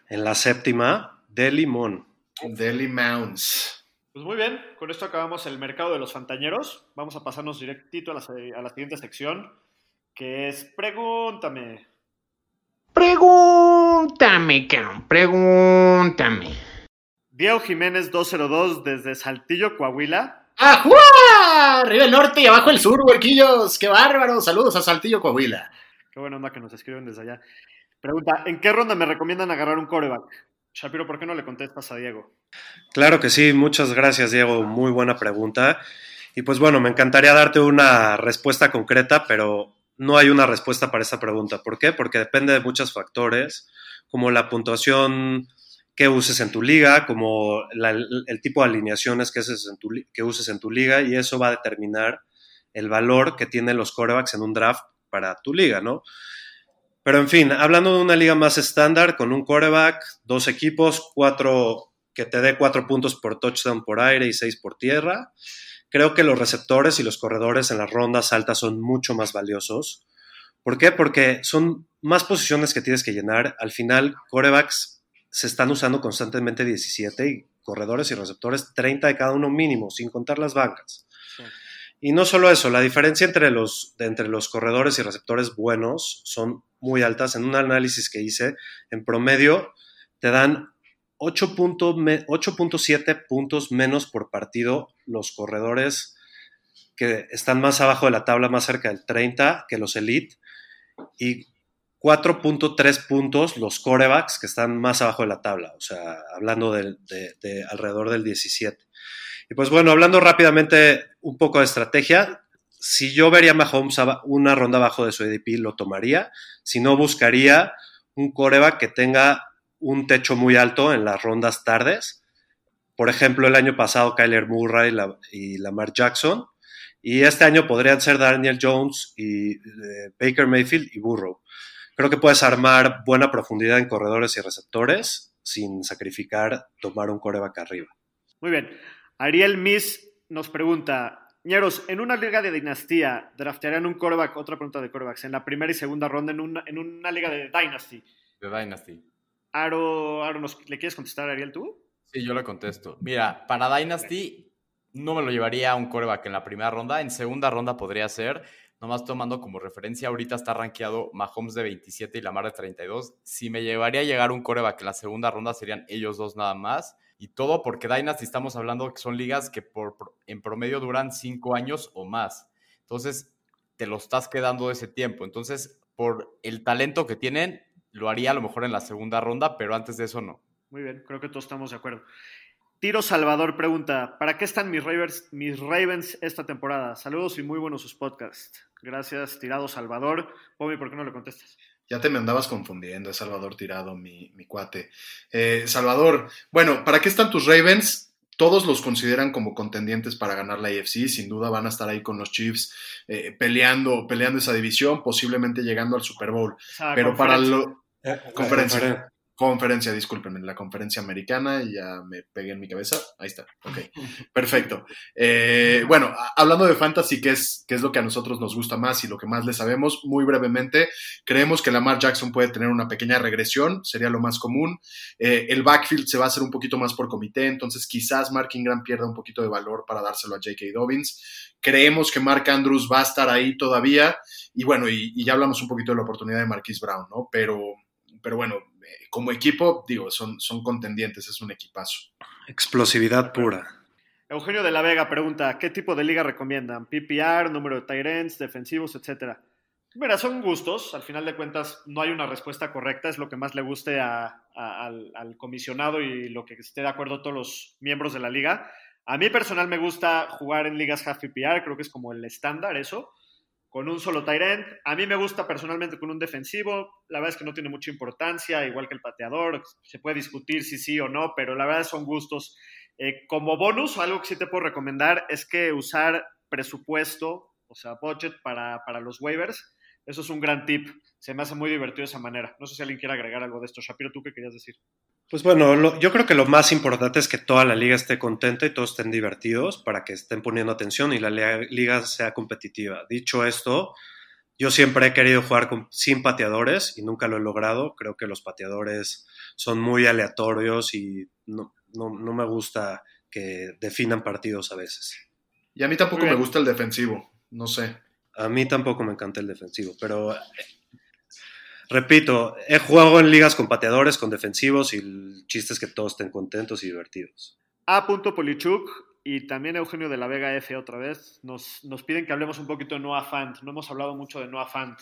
En la séptima, de limón. Deli Mounds. Pues muy bien, con esto acabamos el mercado de los fantañeros. Vamos a pasarnos directito a la, a la siguiente sección, que es Pregúntame. Pregúntame, cabrón, pregúntame. Diego Jiménez 202 desde Saltillo, Coahuila. ¡Ajua! Arriba el norte y abajo el sur, huerquillos. ¡Qué bárbaro! Saludos a Saltillo, Coahuila. Qué buena onda que nos escriben desde allá. Pregunta, ¿en qué ronda me recomiendan agarrar un coreback? Shapiro, ¿por qué no le contestas a Diego? Claro que sí, muchas gracias Diego, muy buena pregunta. Y pues bueno, me encantaría darte una respuesta concreta, pero no hay una respuesta para esa pregunta. ¿Por qué? Porque depende de muchos factores, como la puntuación que uses en tu liga, como el tipo de alineaciones que uses, en tu, que uses en tu liga, y eso va a determinar el valor que tienen los corebacks en un draft para tu liga, ¿no? Pero en fin, hablando de una liga más estándar, con un quarterback, dos equipos, cuatro, que te dé cuatro puntos por touchdown por aire y seis por tierra, creo que los receptores y los corredores en las rondas altas son mucho más valiosos. ¿Por qué? Porque son más posiciones que tienes que llenar. Al final, corebacks se están usando constantemente 17 y corredores y receptores 30 de cada uno mínimo, sin contar las bancas. Y no solo eso, la diferencia entre los, entre los corredores y receptores buenos son muy altas. En un análisis que hice, en promedio te dan 8.7 puntos menos por partido los corredores que están más abajo de la tabla, más cerca del 30 que los elite, y 4.3 puntos los corebacks que están más abajo de la tabla, o sea, hablando de alrededor del 17. Y pues bueno, hablando rápidamente un poco de estrategia, si yo vería a Mahomes una ronda abajo de su ADP, lo tomaría. Si no, buscaría un coreback que tenga un techo muy alto en las rondas tardes. Por ejemplo, el año pasado Kyler Murray la, y Lamar Jackson. Y este año podrían ser Daniel Jones y eh, Baker Mayfield y Burrow. Creo que puedes armar buena profundidad en corredores y receptores sin sacrificar tomar un coreback arriba. Muy bien. Ariel Miss nos pregunta, Ñeros, en una liga de dinastía, ¿draftearían un coreback? Otra pregunta de corebacks, en la primera y segunda ronda en una, en una liga de Dynasty. De Dynasty. Aro, Aro ¿nos, ¿le quieres contestar, Ariel, tú? Sí, yo le contesto. Mira, para Dynasty no me lo llevaría a un coreback en la primera ronda. En segunda ronda podría ser, nomás tomando como referencia, ahorita está rankeado Mahomes de 27 y Lamar de 32. Si me llevaría a llegar un coreback en la segunda ronda, serían ellos dos nada más. Y todo porque Dynasty estamos hablando que son ligas que por, en promedio duran cinco años o más. Entonces, te lo estás quedando ese tiempo. Entonces, por el talento que tienen, lo haría a lo mejor en la segunda ronda, pero antes de eso no. Muy bien, creo que todos estamos de acuerdo. Tiro Salvador pregunta, ¿para qué están mis Ravens, esta temporada? Saludos y muy buenos sus podcasts. Gracias, Tirado Salvador. Pomi, ¿por qué no le contestas? Ya te me andabas confundiendo, es Salvador Tirado, mi, mi cuate. Eh, Salvador, bueno, ¿para qué están tus Ravens? Todos los consideran como contendientes para ganar la AFC, sin duda van a estar ahí con los Chiefs eh, peleando, peleando esa división, posiblemente llegando al Super Bowl. Pero para lo... Eh, Conferencia. Conferencia, discúlpenme, la conferencia americana, y ya me pegué en mi cabeza. Ahí está, ok, perfecto. Eh, bueno, hablando de fantasy, que es, que es lo que a nosotros nos gusta más y lo que más le sabemos, muy brevemente, creemos que Lamar Jackson puede tener una pequeña regresión, sería lo más común. Eh, el backfield se va a hacer un poquito más por comité, entonces quizás Mark Ingram pierda un poquito de valor para dárselo a J.K. Dobbins. Creemos que Mark Andrews va a estar ahí todavía, y bueno, y, y ya hablamos un poquito de la oportunidad de Marquise Brown, ¿no? Pero, pero bueno, como equipo, digo, son, son contendientes, es un equipazo. Explosividad pura. Eugenio de la Vega pregunta, ¿qué tipo de liga recomiendan? PPR, número de tight ends, defensivos, etcétera. Mira, son gustos, al final de cuentas no hay una respuesta correcta, es lo que más le guste a- a- al, al comisionado y lo que esté de acuerdo todos los miembros de la liga. A mí personal me gusta jugar en ligas half PPR, creo que es como el estándar eso, con un solo Tyrant. A mí me gusta personalmente con un defensivo. La verdad es que no tiene mucha importancia, igual que el pateador. Se puede discutir si sí o no, pero la verdad son gustos. Eh, como bonus, algo que sí te puedo recomendar es que usar presupuesto, o sea, budget para, para los waivers. Eso es un gran tip. Se me hace muy divertido de esa manera. No sé si alguien quiere agregar algo de esto. Shapiro, ¿tú qué querías decir? Pues bueno, lo- yo creo que lo más importante es que toda la liga esté contenta y todos estén divertidos para que estén poniendo atención y la liga sea competitiva. Dicho esto, yo siempre he querido jugar con- sin pateadores y nunca lo he logrado. Creo que los pateadores son muy aleatorios y no, no, no me gusta que definan partidos a veces. Y a mí tampoco me gusta el defensivo, no sé. A mí tampoco me encanta el defensivo, pero eh, repito, he jugado en ligas con pateadores, con defensivos y el chiste es que todos estén contentos y divertidos. A. Polichuk y también Eugenio de la Vega F otra vez nos, nos piden que hablemos un poquito de Noah Fant. No hemos hablado mucho de Noah Fant,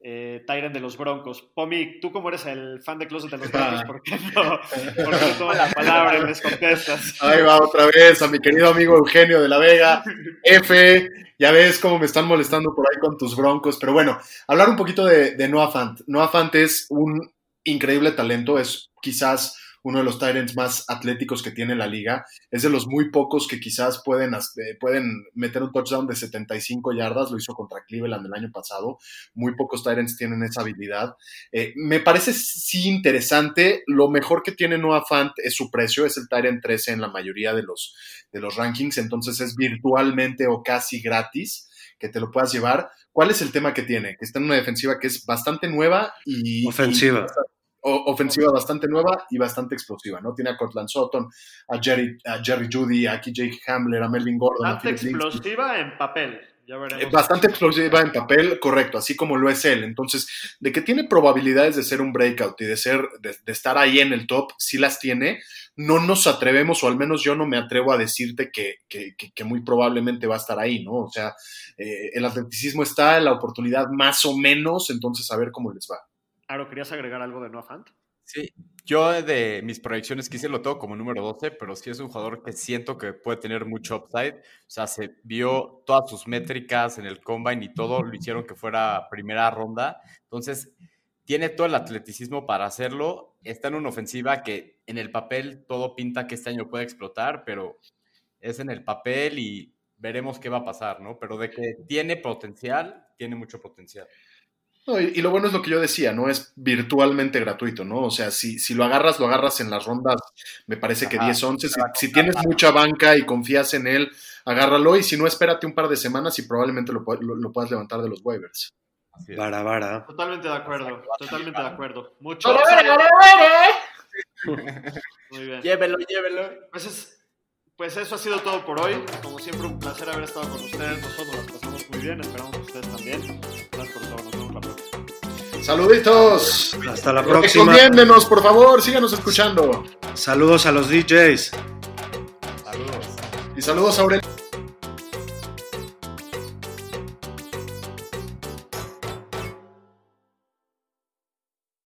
eh, Tyrant de los Broncos. Pomi, tú como eres el fan de Closet de los Broncos, ¿por qué no, por qué no tomas la palabra y les contestas? Ahí va otra vez a mi querido amigo Eugenio de la Vega. F, ya ves cómo me están molestando por ahí con tus broncos. Pero bueno, hablar un poquito de, de Noah Fant. Noah Fant es un increíble talento, es quizás uno de los Tyrants más atléticos que tiene la liga. Es de los muy pocos que quizás pueden, eh, pueden meter un touchdown de 75 yardas. Lo hizo contra Cleveland el año pasado. Muy pocos Tyrants tienen esa habilidad. Eh, me parece sí interesante. Lo mejor que tiene Noah Fant es su precio. Es el Tyrant 13 en la mayoría de los, de los rankings. Entonces es virtualmente o casi gratis que te lo puedas llevar. ¿Cuál es el tema que tiene? Que está en una defensiva que es bastante nueva y... Ofensiva. y- ofensiva bastante nueva y bastante explosiva, ¿no? Tiene a Cortland Sutton, a Jerry, a Jerry Judy, a KJ Hamler, a Melvin Gordon, Bastante explosiva en papel. Ya Eh, veremos. Bastante explosiva en papel, correcto, así como lo es él. Entonces, de que tiene probabilidades de ser un breakout y de ser, de, de estar ahí en el top, sí las tiene. No nos atrevemos, o al menos yo no me atrevo a decirte que, que, que- que muy probablemente va a estar ahí, ¿no? O sea, eh, el atleticismo está, la oportunidad más o menos, entonces a ver cómo les va. Aro, ¿querías agregar algo de Noah Fant? Sí, yo de mis proyecciones quise lo tengo como número 12, pero sí es un jugador que siento que puede tener mucho upside. O sea, se vio todas sus métricas en el combine y todo, lo hicieron que fuera primera ronda. Entonces, tiene todo el atleticismo para hacerlo. Está en una ofensiva que en el papel todo pinta que este año puede explotar, pero es en el papel y veremos qué va a pasar, ¿no? Pero de que tiene potencial, tiene mucho potencial. No, y, y lo bueno es lo que yo decía, ¿no? Es virtualmente gratuito, ¿no? O sea, si, si lo agarras, lo agarras en las rondas, me parece que Ajá, 10, 11. Si, tienes mucha banca y confías en él, agárralo. Y si no, espérate un par de semanas y probablemente lo, lo- lo puedas levantar de los waivers. Vara, vara. Totalmente de acuerdo, totalmente de acuerdo. Mucho. Muy bien. Llévelo, llévelo. Pues, es- pues eso ha sido todo por hoy. Como siempre, un placer haber estado con ustedes. Nosotros las pasamos muy bien. Esperamos que ustedes también. Saluditos. Hasta la próxima. Recomiéndenos, por favor, síganos escuchando. Saludos a los DJs. Saludos. Y saludos a Aurelio.